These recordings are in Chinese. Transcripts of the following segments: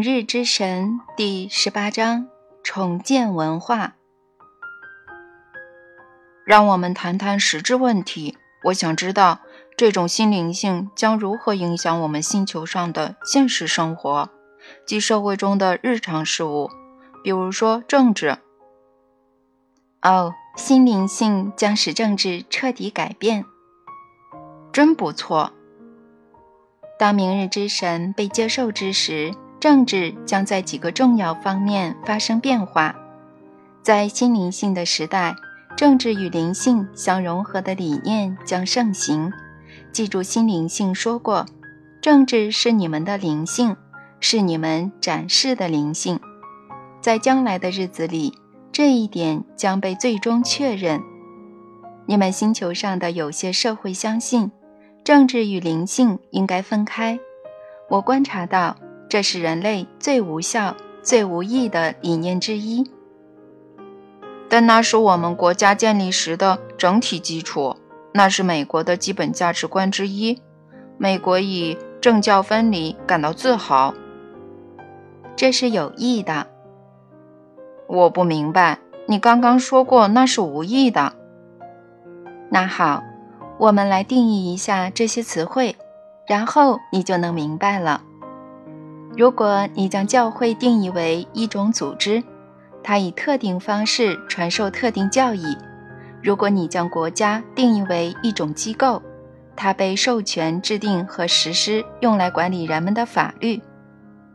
明日之神第十八章：重建文化。让我们谈谈实质问题。我想知道，这种新灵性将如何影响我们星球上的现实生活及社会中的日常事务，比如说政治。哦，新灵性将使政治彻底改变。真不错。当明日之神被接受之时。政治将在几个重要方面发生变化。在新灵性的时代，政治与灵性相融合的理念将盛行。记住，新灵性说过，政治是你们的灵性，是你们展示的灵性。在将来的日子里，这一点将被最终确认。你们星球上的有些社会相信，政治与灵性应该分开。我观察到。这是人类最无效、最无益的理念之一，但那是我们国家建立时的整体基础，那是美国的基本价值观之一。美国以政教分离感到自豪。这是有益的。我不明白，你刚刚说过那是无益的。那好，我们来定义一下这些词汇，然后你就能明白了。如果你将教会定义为一种组织，它以特定方式传授特定教义；如果你将国家定义为一种机构，它被授权制定和实施用来管理人们的法律，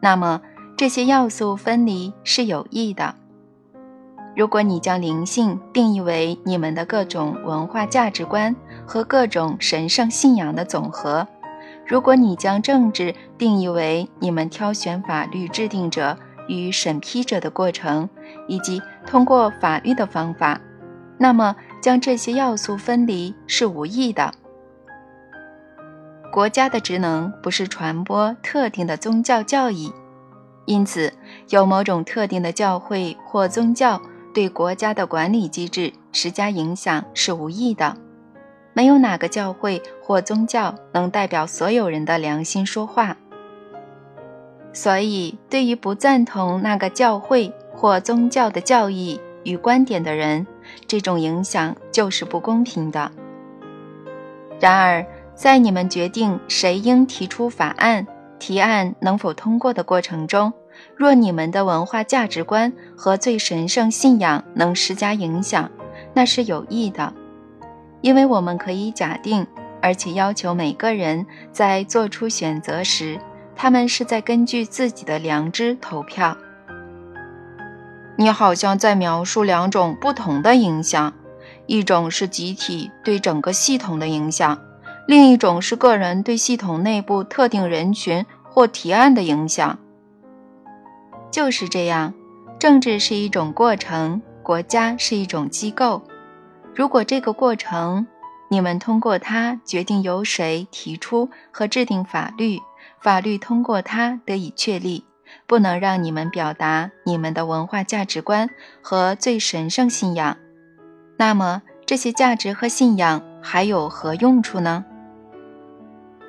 那么这些要素分离是有益的。如果你将灵性定义为你们的各种文化价值观和各种神圣信仰的总和，如果你将政治定义为你们挑选法律制定者与审批者的过程，以及通过法律的方法，那么将这些要素分离是无益的。国家的职能不是传播特定的宗教教义，因此有某种特定的教会或宗教对国家的管理机制施加影响是无益的。没有哪个教会或宗教能代表所有人的良心说话，所以对于不赞同那个教会或宗教的教义与观点的人，这种影响就是不公平的。然而，在你们决定谁应提出法案、提案能否通过的过程中，若你们的文化价值观和最神圣信仰能施加影响，那是有益的。因为我们可以假定，而且要求每个人在做出选择时，他们是在根据自己的良知投票。你好像在描述两种不同的影响：一种是集体对整个系统的影响，另一种是个人对系统内部特定人群或提案的影响。就是这样，政治是一种过程，国家是一种机构。如果这个过程，你们通过它决定由谁提出和制定法律，法律通过它得以确立，不能让你们表达你们的文化价值观和最神圣信仰，那么这些价值和信仰还有何用处呢？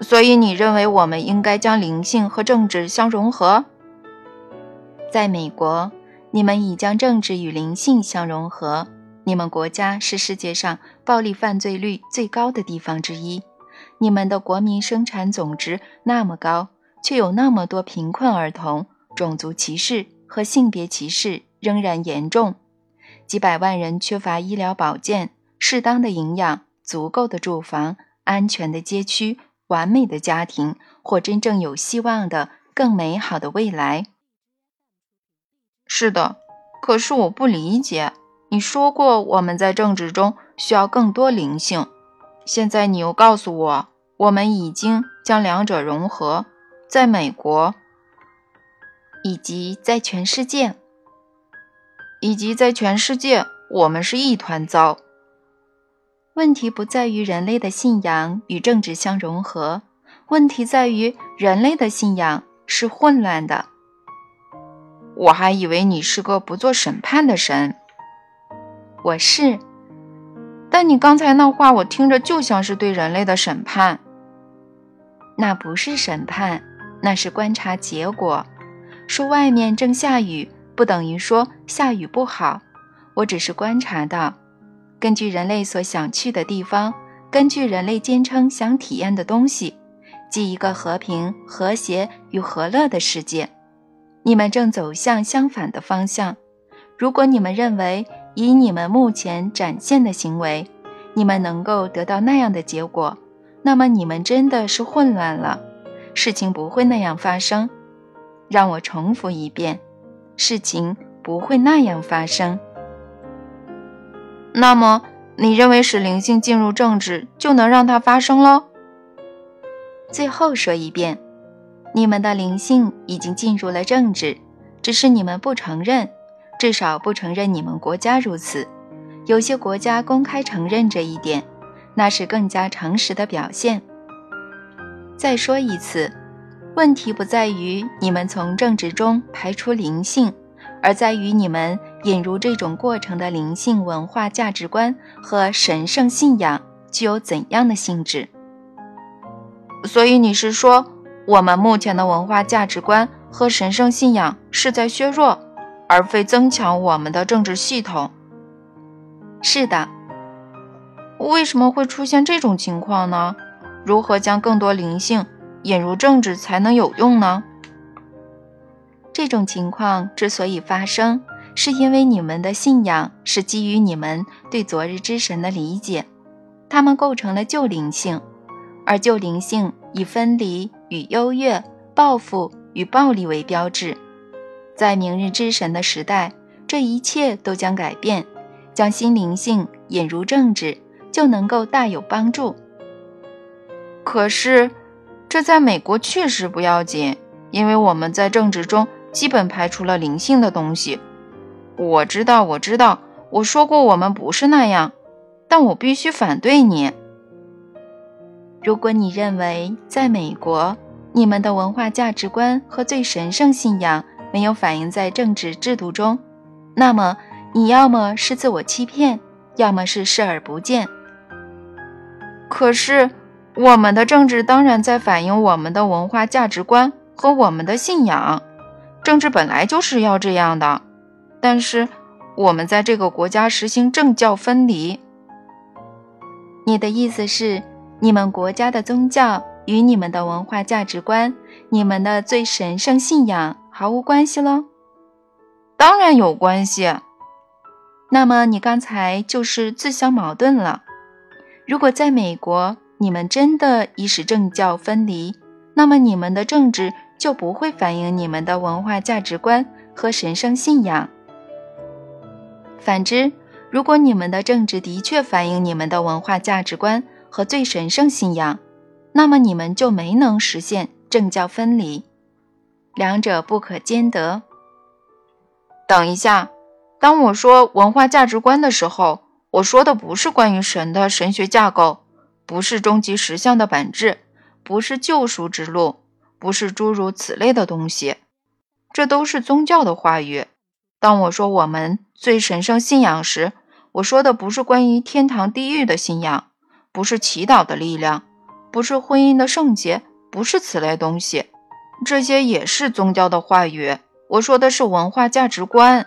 所以你认为我们应该将灵性和政治相融合？在美国，你们已将政治与灵性相融合。你们国家是世界上暴力犯罪率最高的地方之一，你们的国民生产总值那么高，却有那么多贫困儿童，种族歧视和性别歧视仍然严重，几百万人缺乏医疗保健、适当的营养、足够的住房、安全的街区、完美的家庭或真正有希望的更美好的未来。是的，可是我不理解。你说过我们在政治中需要更多灵性，现在你又告诉我我们已经将两者融合，在美国，以及在全世界，以及在全世界，我们是一团糟。问题不在于人类的信仰与政治相融合，问题在于人类的信仰是混乱的。我还以为你是个不做审判的神。我是，但你刚才那话，我听着就像是对人类的审判。那不是审判，那是观察结果。说外面正下雨，不等于说下雨不好。我只是观察到，根据人类所想去的地方，根据人类坚称想体验的东西，即一个和平、和谐与和乐的世界，你们正走向相反的方向。如果你们认为以你们目前展现的行为，你们能够得到那样的结果，那么你们真的是混乱了。事情不会那样发生。让我重复一遍，事情不会那样发生。那么，你认为使灵性进入政治就能让它发生喽？最后说一遍，你们的灵性已经进入了政治，只是你们不承认。至少不承认你们国家如此，有些国家公开承认这一点，那是更加诚实的表现。再说一次，问题不在于你们从政治中排除灵性，而在于你们引入这种过程的灵性文化价值观和神圣信仰具有怎样的性质。所以你是说，我们目前的文化价值观和神圣信仰是在削弱？而非增强我们的政治系统。是的，为什么会出现这种情况呢？如何将更多灵性引入政治才能有用呢？这种情况之所以发生，是因为你们的信仰是基于你们对昨日之神的理解，它们构成了旧灵性，而旧灵性以分离与优越、报复与暴力为标志。在明日之神的时代，这一切都将改变。将心灵性引入政治，就能够大有帮助。可是，这在美国确实不要紧，因为我们在政治中基本排除了灵性的东西。我知道，我知道，我说过我们不是那样，但我必须反对你。如果你认为在美国，你们的文化价值观和最神圣信仰，没有反映在政治制度中，那么你要么是自我欺骗，要么是视而不见。可是，我们的政治当然在反映我们的文化价值观和我们的信仰，政治本来就是要这样的。但是，我们在这个国家实行政教分离。你的意思是，你们国家的宗教与你们的文化价值观、你们的最神圣信仰？毫无关系了，当然有关系。那么你刚才就是自相矛盾了。如果在美国你们真的已使政教分离，那么你们的政治就不会反映你们的文化价值观和神圣信仰。反之，如果你们的政治的确反映你们的文化价值观和最神圣信仰，那么你们就没能实现政教分离。两者不可兼得。等一下，当我说文化价值观的时候，我说的不是关于神的神学架构，不是终极实相的本质，不是救赎之路，不是诸如此类的东西。这都是宗教的话语。当我说我们最神圣信仰时，我说的不是关于天堂地狱的信仰，不是祈祷的力量，不是婚姻的圣洁，不是此类东西。这些也是宗教的话语。我说的是文化价值观，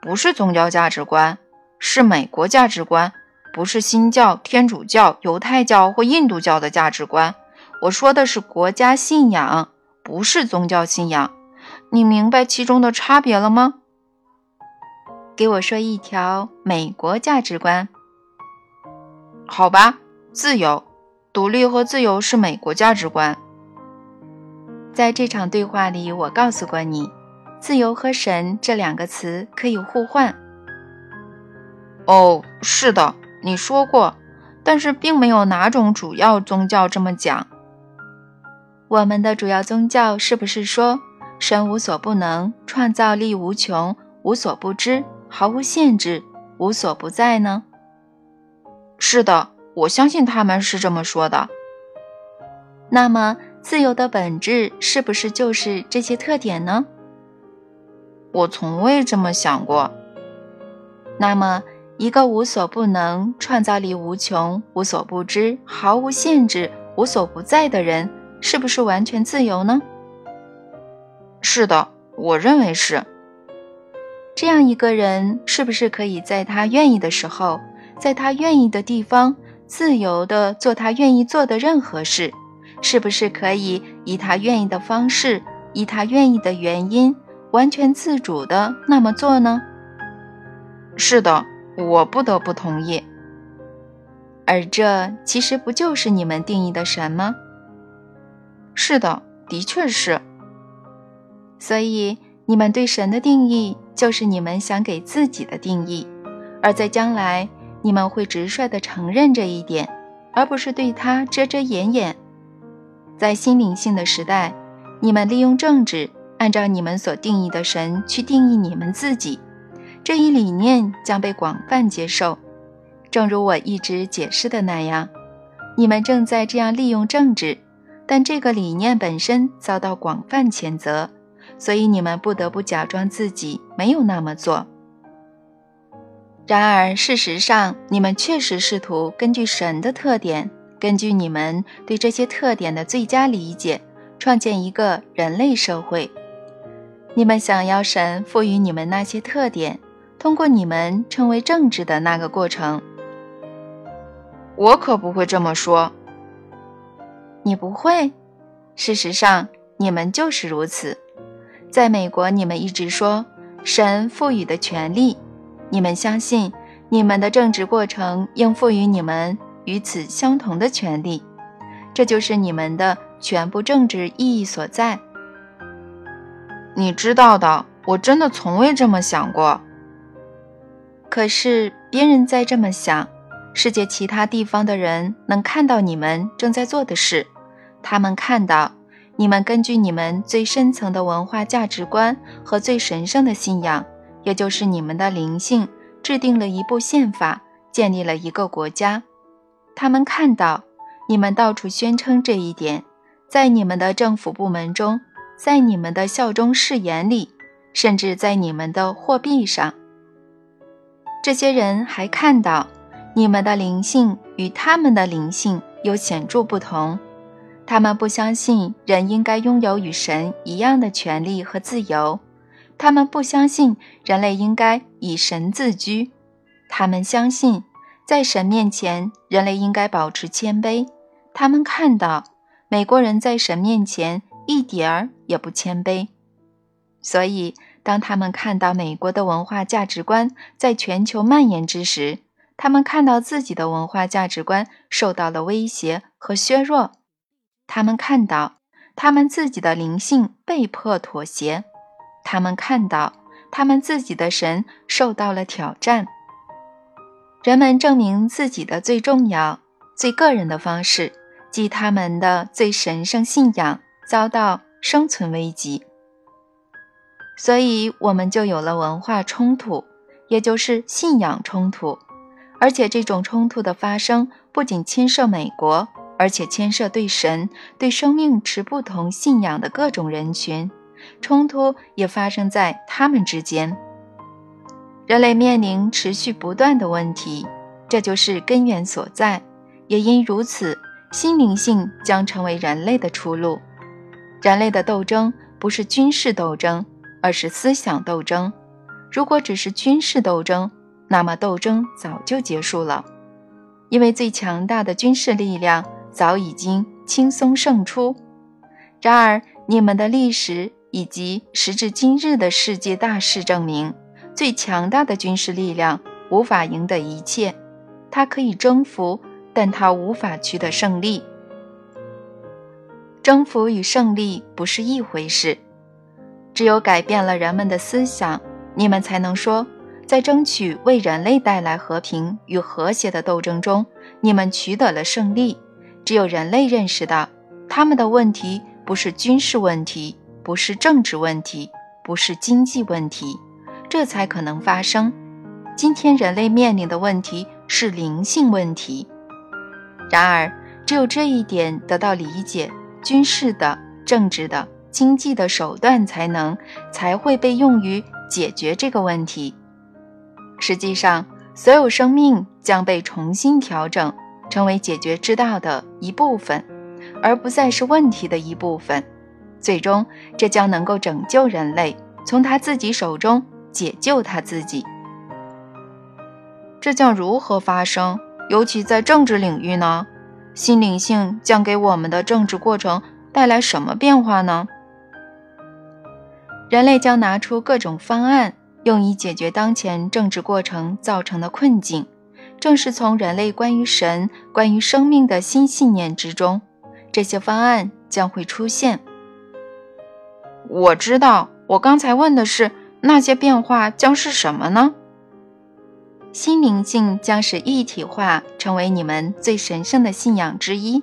不是宗教价值观，是美国价值观，不是新教、天主教、犹太教或印度教的价值观。我说的是国家信仰，不是宗教信仰。你明白其中的差别了吗？给我说一条美国价值观。好吧，自由、独立和自由是美国价值观。在这场对话里，我告诉过你，自由和神这两个词可以互换。哦，是的，你说过，但是并没有哪种主要宗教这么讲。我们的主要宗教是不是说神无所不能，创造力无穷，无所不知，毫无限制，无所不在呢？是的，我相信他们是这么说的。那么。自由的本质是不是就是这些特点呢？我从未这么想过。那么，一个无所不能、创造力无穷、无所不知、毫无限制、无所不在的人，是不是完全自由呢？是的，我认为是。这样一个人，是不是可以在他愿意的时候，在他愿意的地方，自由的做他愿意做的任何事？是不是可以以他愿意的方式，以他愿意的原因，完全自主的那么做呢？是的，我不得不同意。而这其实不就是你们定义的神吗？是的，的确是。所以你们对神的定义。就是你们想给自己的定义，而在将来你们会直率地承认这一点，而不是对他遮遮掩掩。在新灵性的时代，你们利用政治，按照你们所定义的神去定义你们自己，这一理念将被广泛接受。正如我一直解释的那样，你们正在这样利用政治，但这个理念本身遭到广泛谴责。所以你们不得不假装自己没有那么做。然而，事实上，你们确实试图根据神的特点，根据你们对这些特点的最佳理解，创建一个人类社会。你们想要神赋予你们那些特点，通过你们成为政治的那个过程。我可不会这么说。你不会？事实上，你们就是如此。在美国，你们一直说神赋予的权利，你们相信你们的政治过程应赋予你们与此相同的权利，这就是你们的全部政治意义所在。你知道的，我真的从未这么想过。可是别人在这么想，世界其他地方的人能看到你们正在做的事，他们看到。你们根据你们最深层的文化价值观和最神圣的信仰，也就是你们的灵性，制定了一部宪法，建立了一个国家。他们看到你们到处宣称这一点，在你们的政府部门中，在你们的效忠誓言里，甚至在你们的货币上。这些人还看到你们的灵性与他们的灵性有显著不同。他们不相信人应该拥有与神一样的权利和自由，他们不相信人类应该以神自居，他们相信在神面前人类应该保持谦卑。他们看到美国人在神面前一点儿也不谦卑，所以当他们看到美国的文化价值观在全球蔓延之时，他们看到自己的文化价值观受到了威胁和削弱。他们看到他们自己的灵性被迫妥协，他们看到他们自己的神受到了挑战。人们证明自己的最重要、最个人的方式，即他们的最神圣信仰遭到生存危机。所以，我们就有了文化冲突，也就是信仰冲突。而且，这种冲突的发生不仅牵涉美国。而且牵涉对神、对生命持不同信仰的各种人群，冲突也发生在他们之间。人类面临持续不断的问题，这就是根源所在。也因如此，心灵性将成为人类的出路。人类的斗争不是军事斗争，而是思想斗争。如果只是军事斗争，那么斗争早就结束了，因为最强大的军事力量。早已经轻松胜出。然而，你们的历史以及时至今日的世界大事证明，最强大的军事力量无法赢得一切。它可以征服，但它无法取得胜利。征服与胜利不是一回事。只有改变了人们的思想，你们才能说，在争取为人类带来和平与和谐的斗争中，你们取得了胜利。只有人类认识到，他们的问题不是军事问题，不是政治问题，不是经济问题，这才可能发生。今天人类面临的问题是灵性问题。然而，只有这一点得到理解，军事的、政治的、经济的手段才能才会被用于解决这个问题。实际上，所有生命将被重新调整。成为解决之道的一部分，而不再是问题的一部分。最终，这将能够拯救人类，从他自己手中解救他自己。这将如何发生？尤其在政治领域呢？新灵性将给我们的政治过程带来什么变化呢？人类将拿出各种方案，用以解决当前政治过程造成的困境。正是从人类关于神、关于生命的新信念之中，这些方案将会出现。我知道，我刚才问的是那些变化将是什么呢？心灵性将是一体化，成为你们最神圣的信仰之一。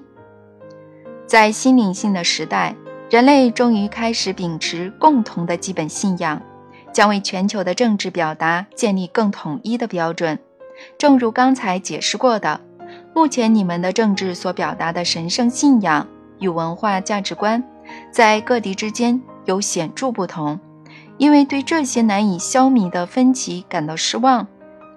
在心灵性的时代，人类终于开始秉持共同的基本信仰，将为全球的政治表达建立更统一的标准。正如刚才解释过的，目前你们的政治所表达的神圣信仰与文化价值观，在各地之间有显著不同，因为对这些难以消弭的分歧感到失望。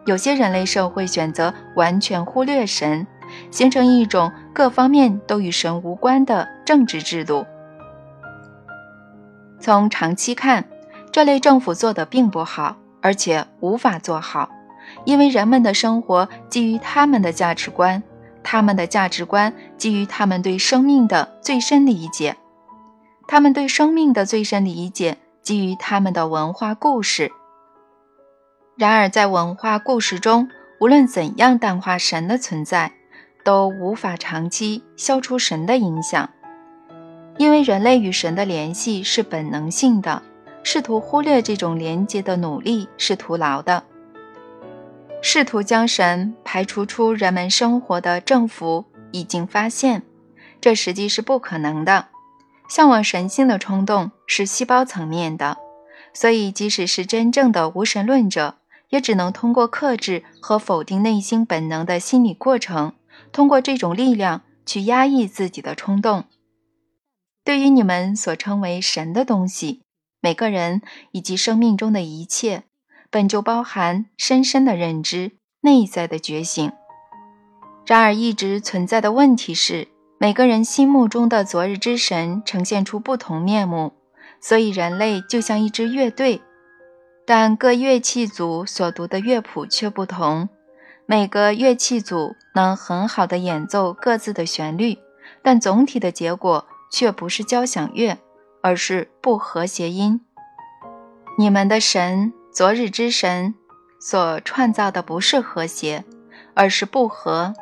有些人类社会选择完全忽略神，形成一种各方面都与神无关的政治制度。从长期看，这类政府做得并不好，而且无法做好，因为人们的生活基于他们的价值观，他们的价值观基于他们对生命的最深理解，他们对生命的最深理解基于他们的文化故事。然而，在文化故事中，无论怎样淡化神的存在，都无法长期消除神的影响，因为人类与神的联系是本能性的，试图忽略这种连接的努力是徒劳的。试图将神排除出人们生活的政府已经发现，这实际是不可能的。向往神性的冲动是细胞层面的，所以即使是真正的无神论者。也只能通过克制和否定内心本能的心理过程，通过这种力量去压抑自己的冲动。对于你们所称为神的东西，每个人以及生命中的一切，本就包含深深的认知、内在的觉醒。然而，一直存在的问题是，每个人心目中的昨日之神呈现出不同面目，所以人类就像一支乐队。但各乐器组所读的乐谱却不同，每个乐器组能很好的演奏各自的旋律，但总体的结果却不是交响乐，而是不和谐音。你们的神，昨日之神，所创造的不是和谐，而是不和。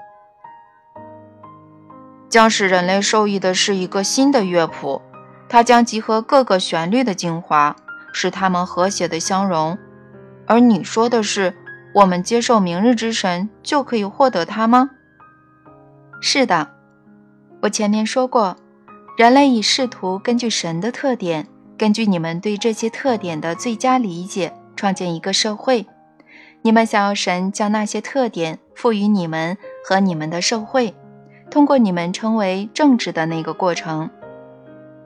将使人类受益的是一个新的乐谱，它将集合各个旋律的精华。使它们和谐的相融，而你说的是，我们接受明日之神就可以获得它吗？是的，我前面说过，人类已试图根据神的特点，根据你们对这些特点的最佳理解，创建一个社会。你们想要神将那些特点赋予你们和你们的社会，通过你们称为政治的那个过程。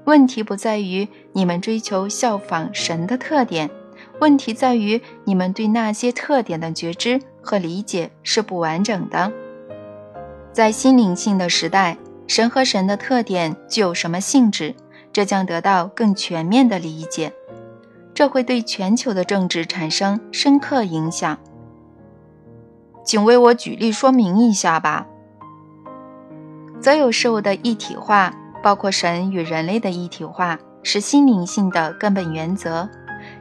问题不在于你们追求效仿神的特点，问题在于你们对那些特点的觉知和理解是不完整的。在心灵性的时代，神和神的特点具有什么性质，这将得到更全面的理解，这会对全球的政治产生深刻影响。请为我举例说明一下吧。所有事物的一体化。包括神与人类的一体化是心灵性的根本原则。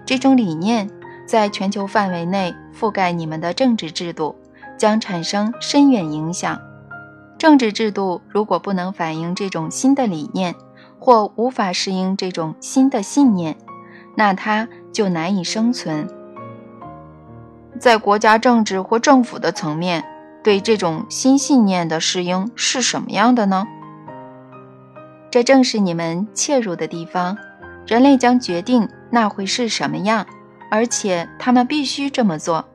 这种理念在全球范围内覆盖你们的政治制度，将产生深远影响。政治制度如果不能反映这种新的理念，或无法适应这种新的信念，那它就难以生存。在国家政治或政府的层面，对这种新信念的适应是什么样的呢？这正是你们切入的地方。人类将决定那会是什么样，而且他们必须这么做。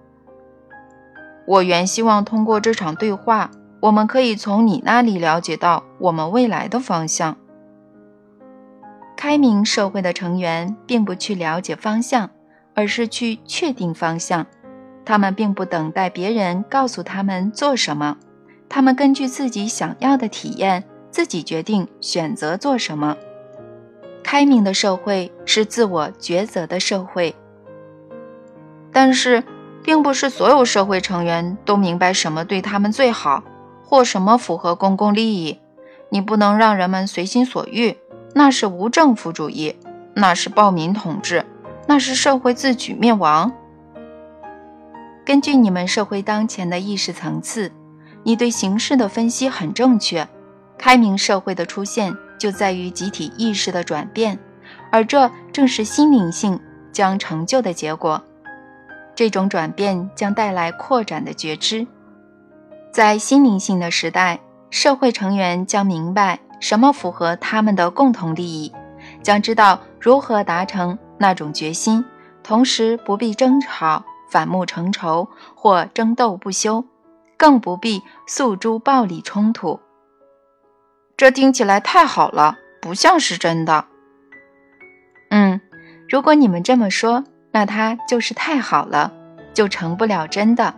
我原希望通过这场对话，我们可以从你那里了解到我们未来的方向。开明社会的成员并不去了解方向，而是去确定方向。他们并不等待别人告诉他们做什么，他们根据自己想要的体验。自己决定选择做什么。开明的社会是自我抉择的社会。但是，并不是所有社会成员都明白什么对他们最好，或什么符合公共利益。你不能让人们随心所欲，那是无政府主义，那是暴民统治，那是社会自取灭亡。根据你们社会当前的意识层次，你对形势的分析很正确。开明社会的出现就在于集体意识的转变，而这正是心灵性将成就的结果。这种转变将带来扩展的觉知，在心灵性的时代。社会成员将明白什么符合他们的共同利益，将知道如何达成那种决心，同时不必争吵、反目成仇或争斗不休，更不必诉诸暴力冲突。这听起来太好了，不像是真的。嗯，如果你们这么说，那它就是太好了，就成不了真的。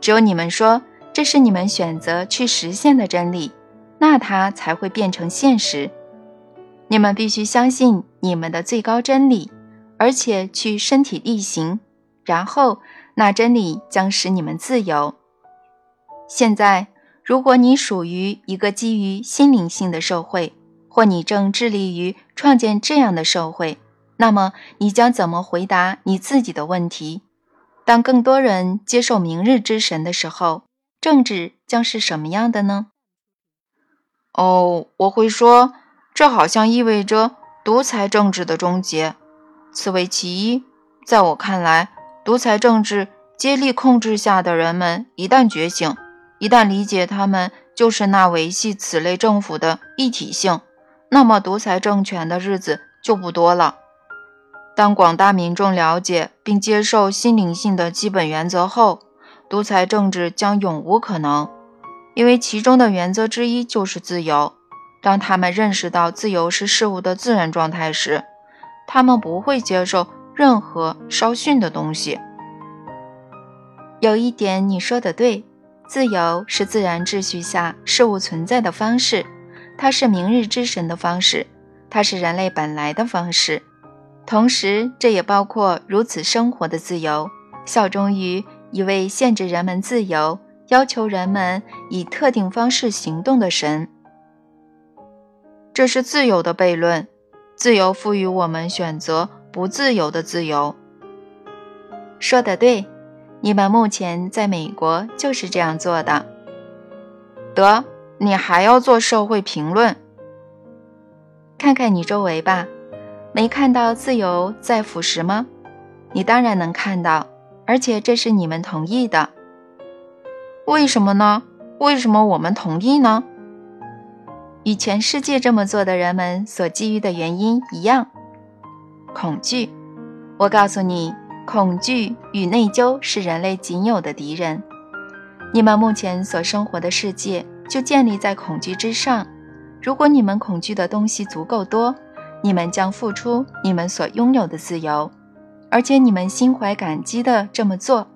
只有你们说。这是你们选择去实现的真理，那它才会变成现实。你们必须相信你们的最高真理，而且去身体力行，然后那真理将使你们自由。现在，如果你属于一个基于心灵性的社会，或你正致力于创建这样的社会，那么你将怎么回答你自己的问题？当更多人接受明日之神的时候。政治将是什么样的呢？哦，我会说，这好像意味着独裁政治的终结。此为其一。在我看来，独裁政治接力控制下的人们一旦觉醒，一旦理解他们就是那维系此类政府的一体性，那么独裁政权的日子就不多了。当广大民众了解并接受心灵性的基本原则后，独裁政治将永无可能，因为其中的原则之一就是自由。当他们认识到自由是事物的自然状态时，他们不会接受任何稍逊的东西。有一点你说的对，自由是自然秩序下事物存在的方式，它是明日之神的方式，它是人类本来的方式，同时这也包括如此生活的自由，效忠于。一位限制人们自由、要求人们以特定方式行动的神，这是自由的悖论。自由赋予我们选择不自由的自由。说得对，你们目前在美国就是这样做的。得，你还要做社会评论？看看你周围吧，没看到自由在腐蚀吗？你当然能看到。而且这是你们同意的，为什么呢？为什么我们同意呢？与全世界这么做的人们所基于的原因一样，恐惧。我告诉你，恐惧与内疚是人类仅有的敌人。你们目前所生活的世界就建立在恐惧之上。如果你们恐惧的东西足够多，你们将付出你们所拥有的自由。而且你们心怀感激的这么做，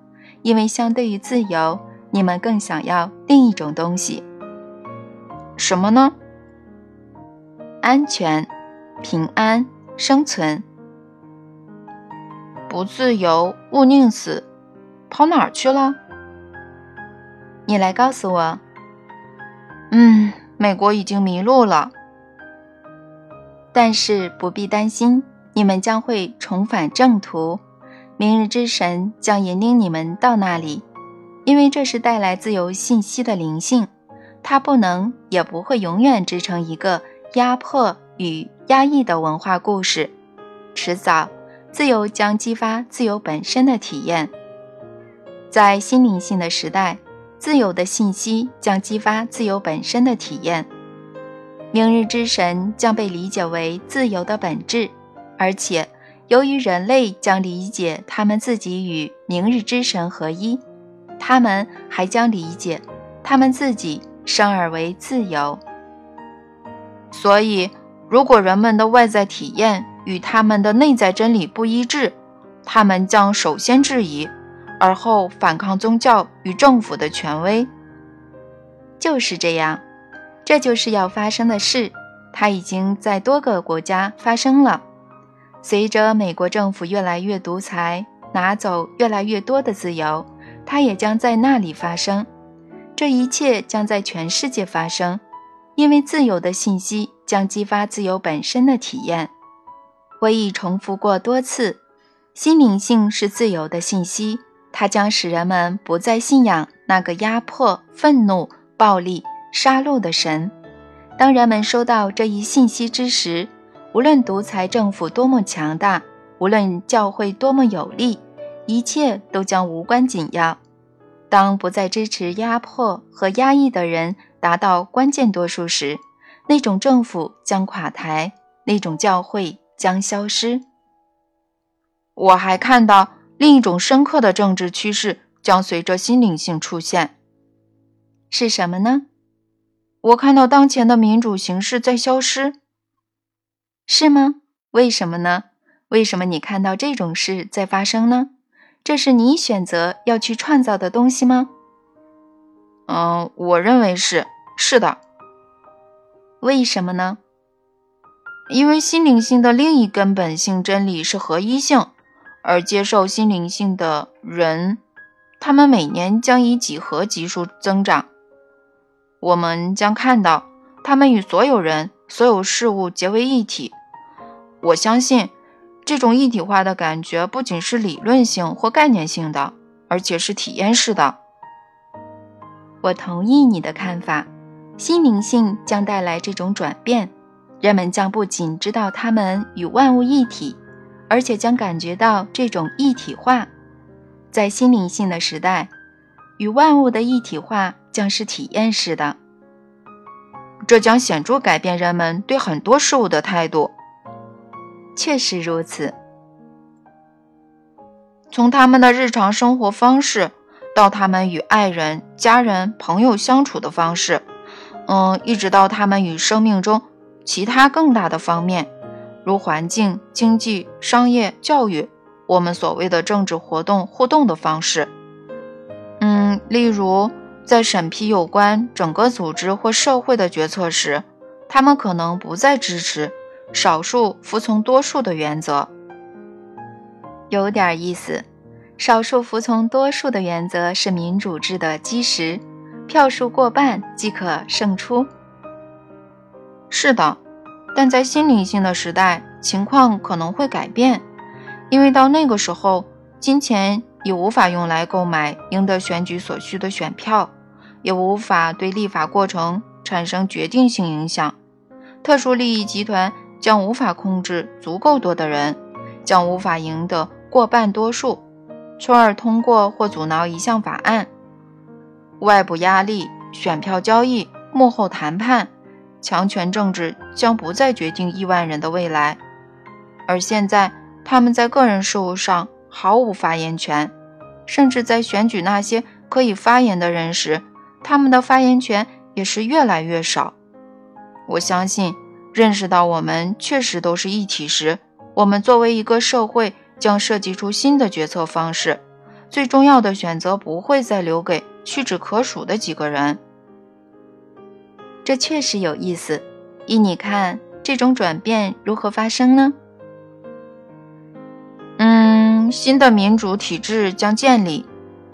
因为相对于自由，你们更想要另一种东西。什么呢？安全、平安、生存。不自由，勿宁死。跑哪儿去了？你来告诉我。嗯，美国已经迷路了。但是不必担心。你们将会重返正途，明日之神将引领你们到那里，因为这是带来自由信息的灵性，它不能也不会永远支撑一个压迫与压抑的文化故事。迟早，自由将激发自由本身的体验。在心灵性的时代，自由的信息将激发自由本身的体验。明日之神将被理解为自由的本质。而且，由于人类将理解他们自己与明日之神合一，他们还将理解他们自己生而为自由。所以，如果人们的外在体验与他们的内在真理不一致，他们将首先质疑，而后反抗宗教与政府的权威。就是这样，这就是要发生的事。它已经在多个国家发生了。随着美国政府越来越独裁，拿走越来越多的自由，它也将在那里发生。这一切将在全世界发生，因为自由的信息将激发自由本身的体验。我已重复过多次，心灵性是自由的信息，它将使人们不再信仰那个压迫、愤怒、暴力、杀戮的神。当人们收到这一信息之时，无论独裁政府多么强大，无论教会多么有力，一切都将无关紧要。当不再支持压迫和压抑的人达到关键多数时，那种政府将垮台，那种教会。将消失。我还看到另一种深刻的政治趋势将随着新灵性出现，是什么呢？我看到当前的民主形式在消失，是吗？为什么呢？为什么你看到这种事在发生呢？这是你选择要去创造的东西吗？嗯，我认为是，是的。为什么呢？因为心灵性的另一根本性真理是合一性，而接受心灵性的人，他们每年将以几何级数增长。我们将看到他们与所有人、所有事物结为一体。我相信，这种一体化的感觉不仅是理论性或概念性的，而且是体验式的。我同意你的看法，心灵性将带来这种转变。人们将不仅知道他们与万物一体，而且将感觉到这种一体化。在心灵性的时代，与万物的一体化将是体验式的。这将显著改变人们对很多事物的态度。确实如此。从他们的日常生活方式，到他们与爱人、家人、朋友相处的方式，嗯，一直到他们与生命中。其他更大的方面，如环境、经济、商业、教育，我们所谓的政治活动互动的方式。嗯，例如在审批有关整个组织或社会的决策时，他们可能不再支持少数服从多数的原则。有点意思，少数服从多数的原则是民主制的基石，票数过半即可胜出。是的，但在心灵性的时代，情况可能会改变，因为到那个时候，金钱已无法用来购买赢得选举所需的选票，也无法对立法过程产生决定性影响。特殊利益集团将无法控制足够多的人，将无法赢得过半多数，从而通过或阻挠一项法案。外部压力、选票交易、幕后谈判。强权政治将不再决定亿万人的未来，而现在他们在个人事务上毫无发言权，甚至在选举那些可以发言的人时，他们的发言权也是越来越少。我相信，认识到我们确实都是一体时，我们作为一个社会将设计出新的决策方式。最重要的选择不会再留给屈指可数的几个人。这确实有意思。依你看，这种转变如何发生呢？嗯，新的民主体制将建立，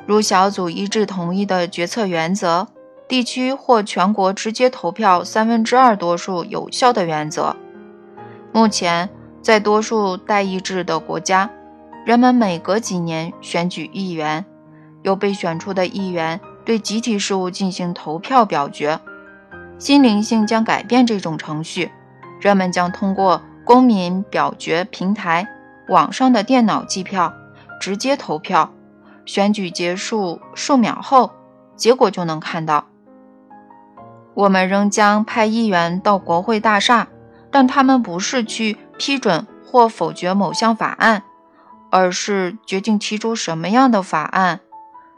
如小组一致同意的决策原则，地区或全国直接投票三分之二多数有效的原则。目前，在多数代议制的国家，人们每隔几年选举议员，由被选出的议员对集体事务进行投票表决。新灵性将改变这种程序，人们将通过公民表决平台、网上的电脑计票、直接投票。选举结束数秒后，结果就能看到。我们仍将派议员到国会大厦，但他们不是去批准或否决某项法案，而是决定提出什么样的法案。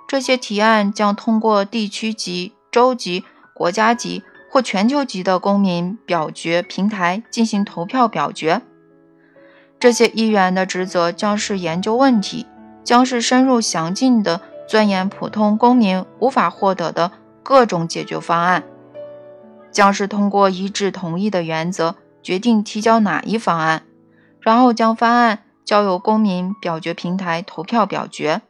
这些提案将通过地区级、州级、国家级。或全球级的公民表决平台进行投票表决。这些议员的职责将是研究问题，将是深入详尽地钻研普通公民无法获得的各种解决方案。将是通过一致同意的原则决定提交哪一方案，然后将方案交由公民表决平台投票表决。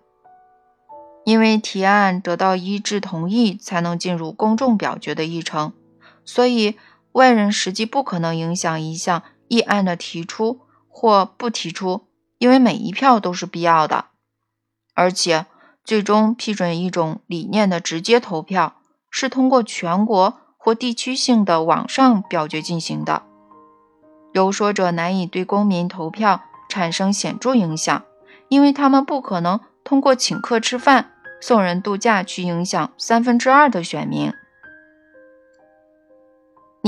因为提案得到一致同意才能进入公众表决的议程，所以外人实际不可能影响一项议案的提出或不提出，因为每一票都是必要的。而且，最终批准一种理念的直接投票是通过全国或地区性的网上表决进行的。有说者难以对公民投票产生显著影响，因为他们不可能通过请客吃饭。送人度假去影响三分之二的选民？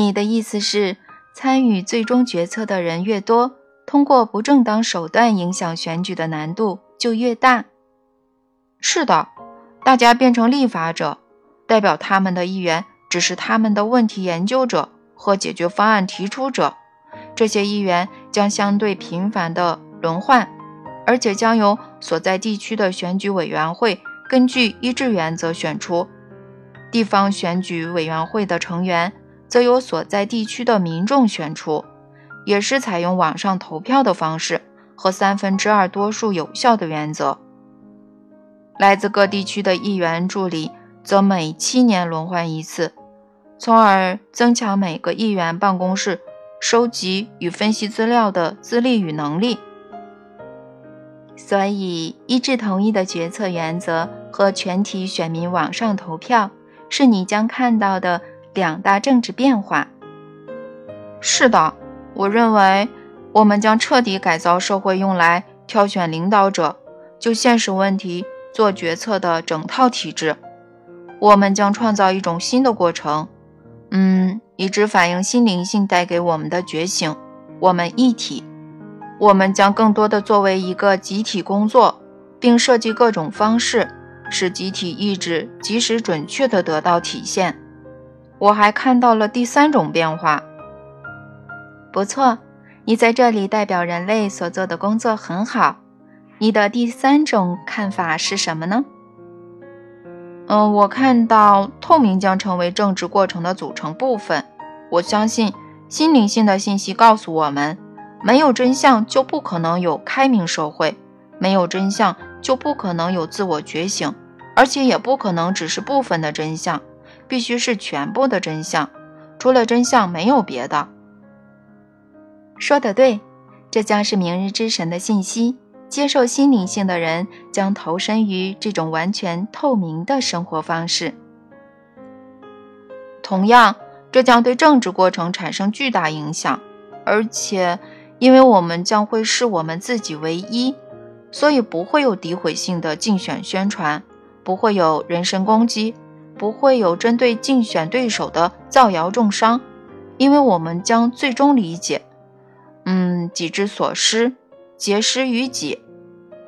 你的意思是，参与最终决策的人越多，通过不正当手段影响选举的难度就越大？是的，大家变成立法者，代表他们的议员只是他们的问题研究者和解决方案提出者。这些议员将相对频繁地轮换，而且将由所在地区的选举委员会。根据一致原则选出地方选举委员会的成员，则由所在地区的民众选出，也是采用网上投票的方式和三分之二多数有效的原则。来自各地区的议员助理则每七年轮换一次，从而增强每个议员办公室收集与分析资料的资历与能力。所以，一致同意的决策原则和全体选民网上投票是你将看到的两大政治变化。是的，我认为我们将彻底改造社会用来挑选领导者、就现实问题做决策的整套体制。我们将创造一种新的过程，嗯，以之反映新灵性带给我们的觉醒。我们一体。我们将更多的作为一个集体工作，并设计各种方式，使集体意志及时准确地得到体现。我还看到了第三种变化。不错，你在这里代表人类所做的工作很好。你的第三种看法是什么呢？嗯，我看到透明将成为政治过程的组成部分。我相信心灵性的信息告诉我们。没有真相，就不可能有开明社会；没有真相，就不可能有自我觉醒，而且也不可能只是部分的真相，必须是全部的真相。除了真相，没有别的。说得对，这将是明日之神的信息。接受心灵性的人将投身于这种完全透明的生活方式。同样，这将对政治过程产生巨大影响，而且。因为我们将会视我们自己为一，所以不会有诋毁性的竞选宣传，不会有人身攻击，不会有针对竞选对手的造谣重伤。因为我们将最终理解，嗯，己之所失，皆失于己。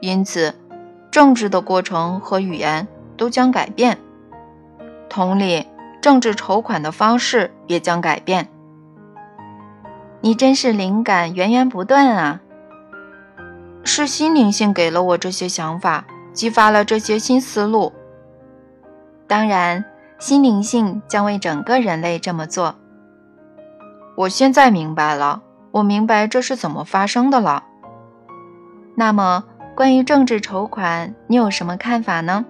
因此，政治的过程和语言都将改变。同理，政治筹款的方式也将改变。你真是灵感源源不断啊！是心灵性给了我这些想法，激发了这些新思路。当然，心灵性将为整个人类这么做。我现在明白了，我明白这是怎么发生的了。那么，关于政治筹款，你有什么看法呢？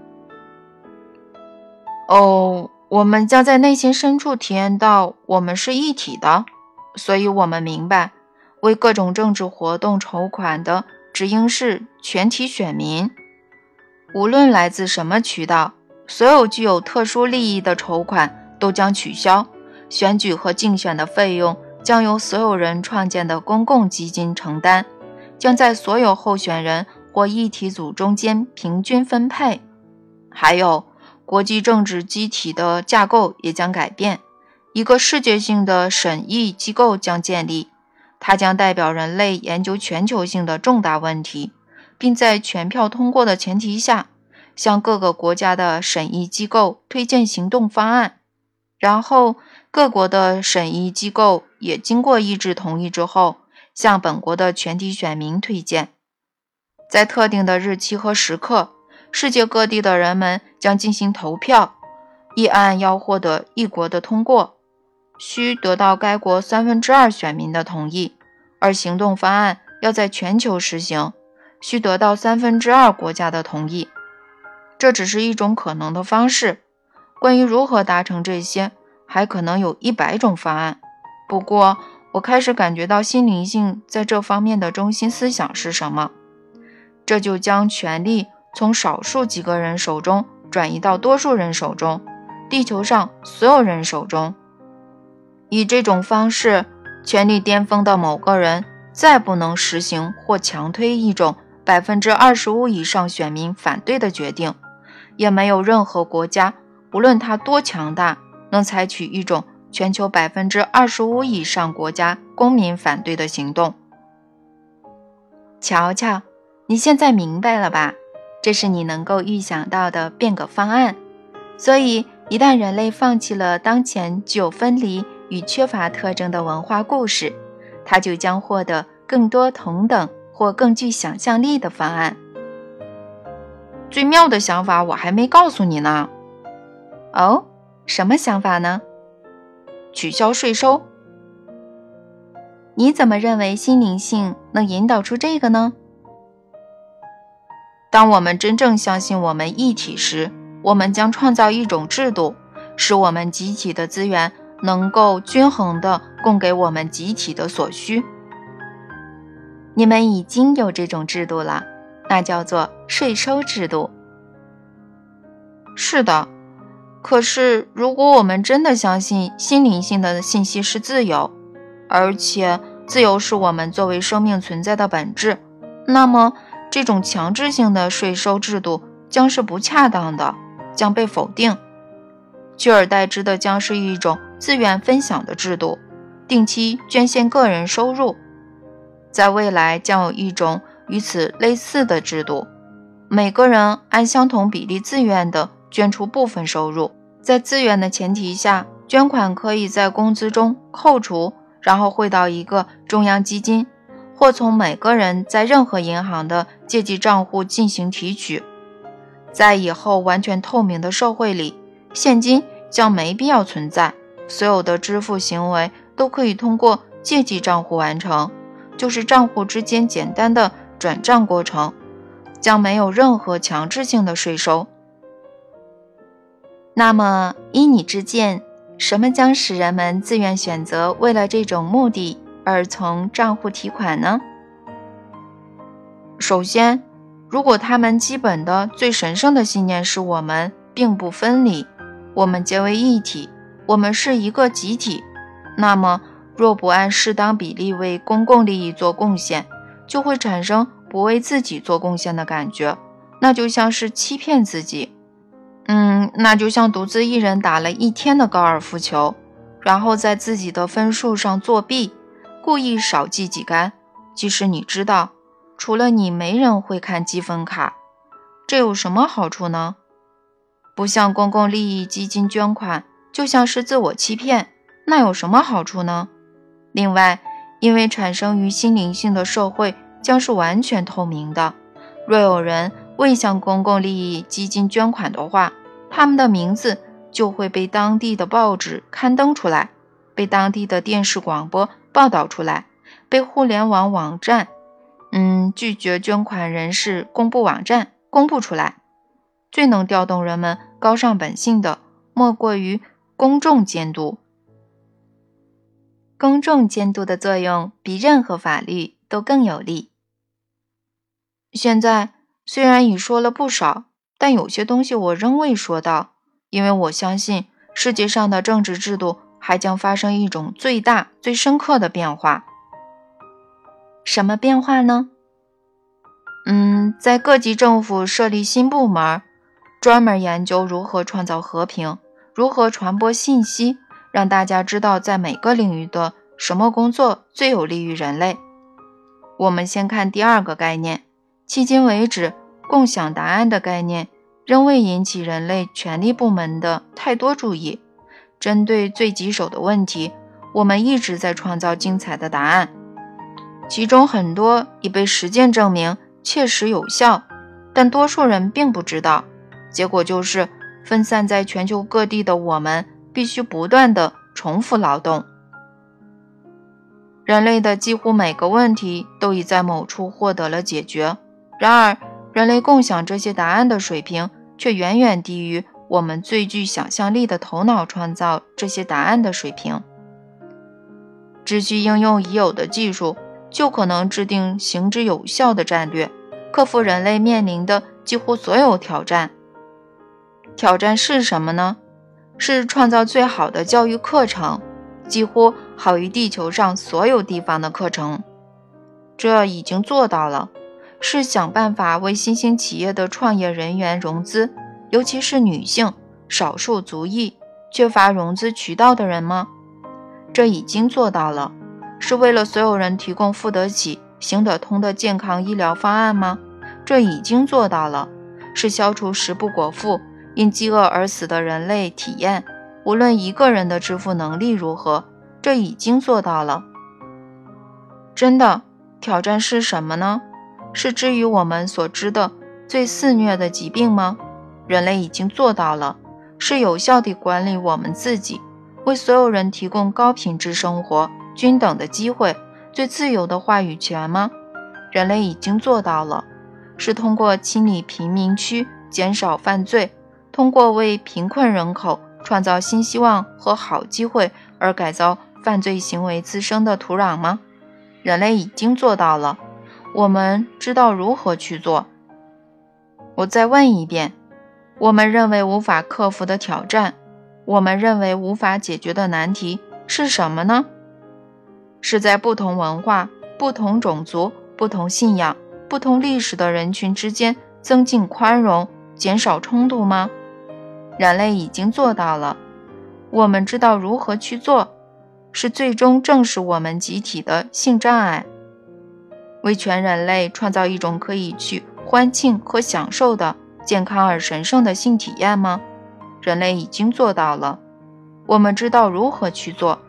哦，我们将在内心深处体验到，我们是一体的。所以，我们明白，为各种政治活动筹款的只应是全体选民，无论来自什么渠道。所有具有特殊利益的筹款都将取消，选举和竞选的费用将由所有人创建的公共基金承担，将在所有候选人或议题组中间平均分配。还有，国际政治机体的架构也将改变。一个世界性的审议机构将建立，它将代表人类研究全球性的重大问题，并在全票通过的前提下，向各个国家的审议机构推荐行动方案。然后，各国的审议机构也经过一致同意之后，向本国的全体选民推荐。在特定的日期和时刻，世界各地的人们将进行投票，议案要获得一国的通过。需得到该国三分之二选民的同意，而行动方案要在全球实行，需得到三分之二国家的同意。这只是一种可能的方式。关于如何达成这些，还可能有一百种方案。不过，我开始感觉到心灵性在这方面的中心思想是什么，这就将权力从少数几个人手中转移到多数人手中，地球上所有人手中。以这种方式，权力巅峰的某个人再不能实行或强推一种百分之二十五以上选民反对的决定，也没有任何国家，不论它多强大，能采取一种。全球百分之二十五以上国家公民反对的行动。瞧瞧，你现在明白了吧？这是你能够预想到的变革方案。所以，一旦人类放弃了当前具有分离与缺乏特征的文化故事，它就将获得更多同等或更具想象力的方案。最妙的想法我还没告诉你呢。哦，什么想法呢？取消税收，你怎么认为心灵性能引导出这个呢？当我们真正相信我们一体时，我们将创造一种制度，使我们集体的资源能够均衡地供给我们集体的所需。你们已经有这种制度了，那叫做税收制度。是的。可是，如果我们真的相信心灵性的信息是自由，而且自由是我们作为生命存在的本质，那么这种强制性的税收制度将是不恰当的，将被否定，取而代之的将是一种自愿分享的制度，定期捐献个人收入。在未来将有一种与此类似的制度，每个人按相同比例自愿的。捐出部分收入，在自愿的前提下，捐款可以在工资中扣除，然后汇到一个中央基金，或从每个人在任何银行的借记账户进行提取。在以后完全透明的社会里，现金将没必要存在，所有的支付行为都可以通过借记账户完成，就是账户之间简单的转账过程，将没有任何强制性的税收。那么，依你之见，什么将使人们自愿选择为了这种目的而从账户提款呢？首先，如果他们基本的、最神圣的信念是我们并不分离，我们结为一体，我们是一个集体，那么若不按适当比例为公共利益做贡献，就会产生不为自己做贡献的感觉，那就像是欺骗自己。嗯，那就像独自一人打了一天的高尔夫球，然后在自己的分数上作弊，故意少记几杆。即使你知道，除了你没人会看积分卡，这有什么好处呢？不向公共利益基金捐款，就像是自我欺骗，那有什么好处呢？另外，因为产生于心灵性的社会将是完全透明的，若有人。未向公共利益基金捐款的话，他们的名字就会被当地的报纸刊登出来，被当地的电视广播报道出来，被互联网网站，嗯，拒绝捐款人士公布网站公布出来。最能调动人们高尚本性的，莫过于公众监督。公众监督的作用比任何法律都更有力。现在。虽然已说了不少，但有些东西我仍未说到，因为我相信世界上的政治制度还将发生一种最大、最深刻的变化。什么变化呢？嗯，在各级政府设立新部门，专门研究如何创造和平，如何传播信息，让大家知道在每个领域的什么工作最有利于人类。我们先看第二个概念。迄今为止，共享答案的概念仍未引起人类权力部门的太多注意。针对最棘手的问题，我们一直在创造精彩的答案，其中很多已被实践证明切实有效，但多数人并不知道。结果就是，分散在全球各地的我们必须不断地重复劳动。人类的几乎每个问题都已在某处获得了解决，然而，人类共享这些答案的水平却远远低于我们最具想象力的头脑创造这些答案的水平。只需应用已有的技术，就可能制定行之有效的战略，克服人类面临的几乎所有挑战。挑战是什么呢？是创造最好的教育课程。几乎好于地球上所有地方的课程，这已经做到了。是想办法为新兴企业的创业人员融资，尤其是女性、少数族裔、缺乏融资渠道的人吗？这已经做到了。是为了所有人提供付得起、行得通的健康医疗方案吗？这已经做到了。是消除食不果腹、因饥饿而死的人类体验。无论一个人的支付能力如何，这已经做到了。真的，挑战是什么呢？是至于我们所知的最肆虐的疾病吗？人类已经做到了。是有效地管理我们自己，为所有人提供高品质生活、均等的机会、最自由的话语权吗？人类已经做到了。是通过清理贫民区、减少犯罪，通过为贫困人口。创造新希望和好机会，而改造犯罪行为滋生的土壤吗？人类已经做到了，我们知道如何去做。我再问一遍：我们认为无法克服的挑战，我们认为无法解决的难题是什么呢？是在不同文化、不同种族、不同信仰、不同历史的人群之间增进宽容，减少冲突吗？人类已经做到了，我们知道如何去做，是最终正视我们集体的性障碍，为全人类创造一种可以去欢庆和享受的健康而神圣的性体验吗？人类已经做到了，我们知道如何去做，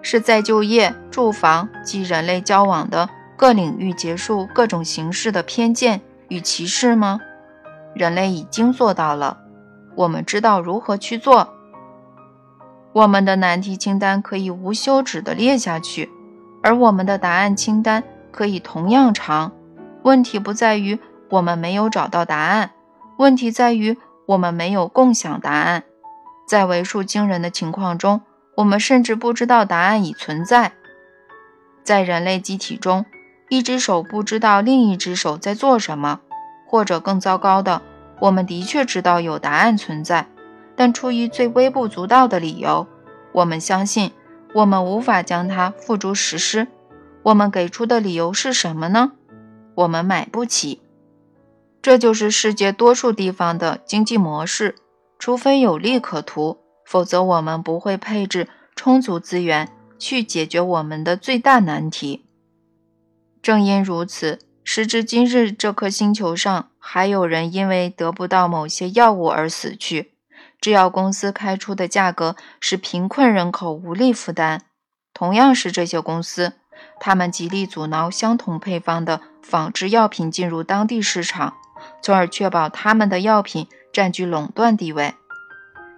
是在就业、住房及人类交往的各领域结束各种形式的偏见与歧视吗？人类已经做到了，我们知道如何去做。我们的难题清单可以无休止地列下去，而我们的答案清单可以同样长。问题不在于我们没有找到答案，问题在于我们没有共享答案。在为数惊人的情况中，我们甚至不知道答案已存在。在人类机体中，一只手不知道另一只手在做什么。或者更糟糕的，我们的确知道有答案存在，但出于最微不足道的理由，我们相信我们无法将它付诸实施。我们给出的理由是什么呢？我们买不起。这就是世界多数地方的经济模式。除非有利可图，否则我们不会配置充足资源去解决我们的最大难题。正因如此。时至今日，这颗星球上还有人因为得不到某些药物而死去。制药公司开出的价格使贫困人口无力负担。同样是这些公司，他们极力阻挠相同配方的仿制药品进入当地市场，从而确保他们的药品占据垄断地位。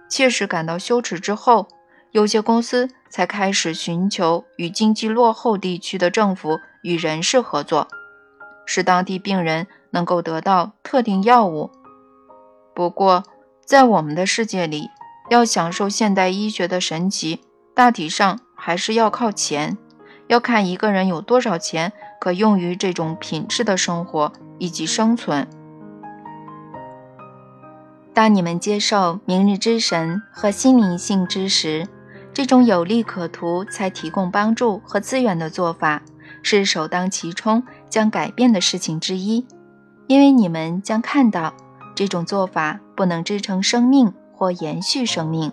切实感到羞耻之后，有些公司才开始寻求与经济落后地区的政府与人士合作。使当地病人能够得到特定药物。不过，在我们的世界里，要享受现代医学的神奇，大体上还是要靠钱，要看一个人有多少钱可用于这种品质的生活以及生存。当你们接受明日之神和心灵性之时，这种有利可图才提供帮助和资源的做法。是首当其冲将改变的事情之一，因为你们将看到这种做法不能支撑生命或延续生命，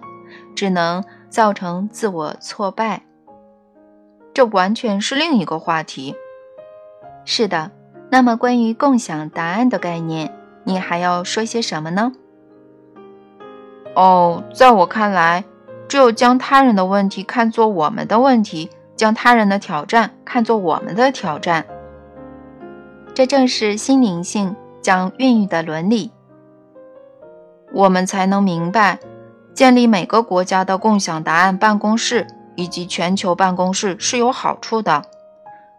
只能造成自我挫败。这完全是另一个话题。是的，那么关于共享答案的概念，你还要说些什么呢？哦，在我看来，只有将他人的问题看作我们的问题。将他人的挑战看作我们的挑战，这正是心灵性将孕育的伦理。我们才能明白，建立每个国家的共享答案办公室以及全球办公室是有好处的。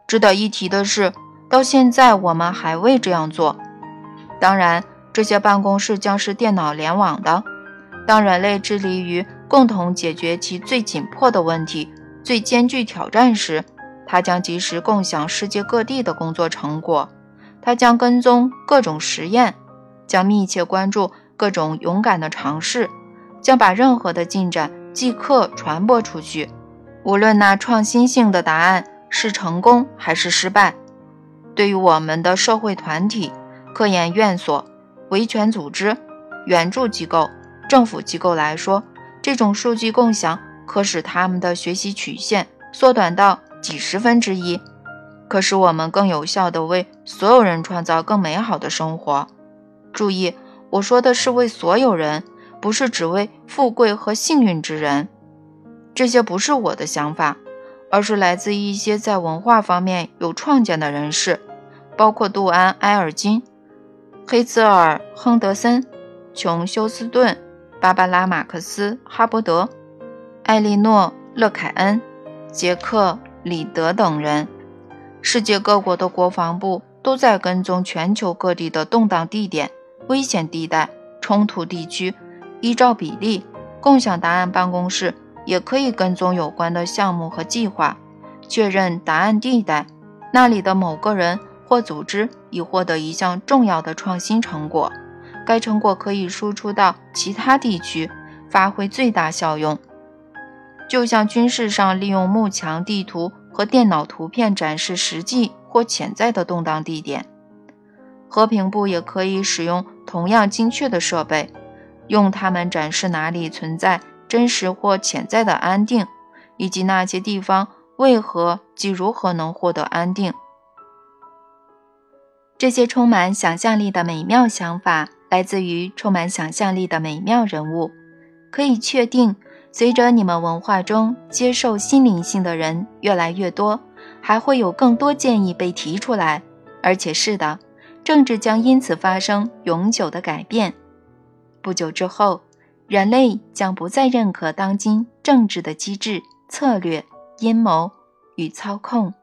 值得一提的是，到现在我们还未这样做。当然，这些办公室将是电脑联网的。当人类致力于共同解决其最紧迫的问题、最艰巨挑战时，它将及时共享世界各地的工作成果。他将跟踪各种实验，将密切关注各种勇敢的尝试，将把任何的进展即刻传播出去，无论那创新性的答案是成功还是失败。对于我们的社会团体、科研院所、维权组织、援助机构。政府机构来说，这种数据共享可使他们的学习曲线缩短到几十分之一，可使我们更有效地为所有人创造更美好的生活。注意，我说的是为所有人，不是只为富贵和幸运之人。这些不是我的想法，而是来自一些在文化方面有创建的人士，包括杜安·埃尔金、黑兹尔·亨德森、琼·休斯顿。芭芭拉·马克思、哈伯德、艾莉诺·勒凯恩、杰克·里德等人，世界各国的国防部都在跟踪全球各地的动荡地点、危险地带、冲突地区。依照比例，共享答案办公室也可以跟踪有关的项目和计划，确认答案地带那里的某个人或组织已获得一项重要的创新成果。该成果可以输出到其他地区，发挥最大效用。就像军事上利用幕墙地图和电脑图片展示实际或潜在的动荡地点，和平部也可以使用同样精确的设备，用它们展示哪里存在真实或潜在的安定，以及那些地方为何及如何能获得安定。这些充满想象力的美妙想法。来自于充满想象力的美妙人物，可以确定，随着你们文化中接受心灵性的人越来越多，还会有更多建议被提出来。而且是的，政治将因此发生永久的改变。不久之后，人类将不再认可当今政治的机制、策略、阴谋与操控。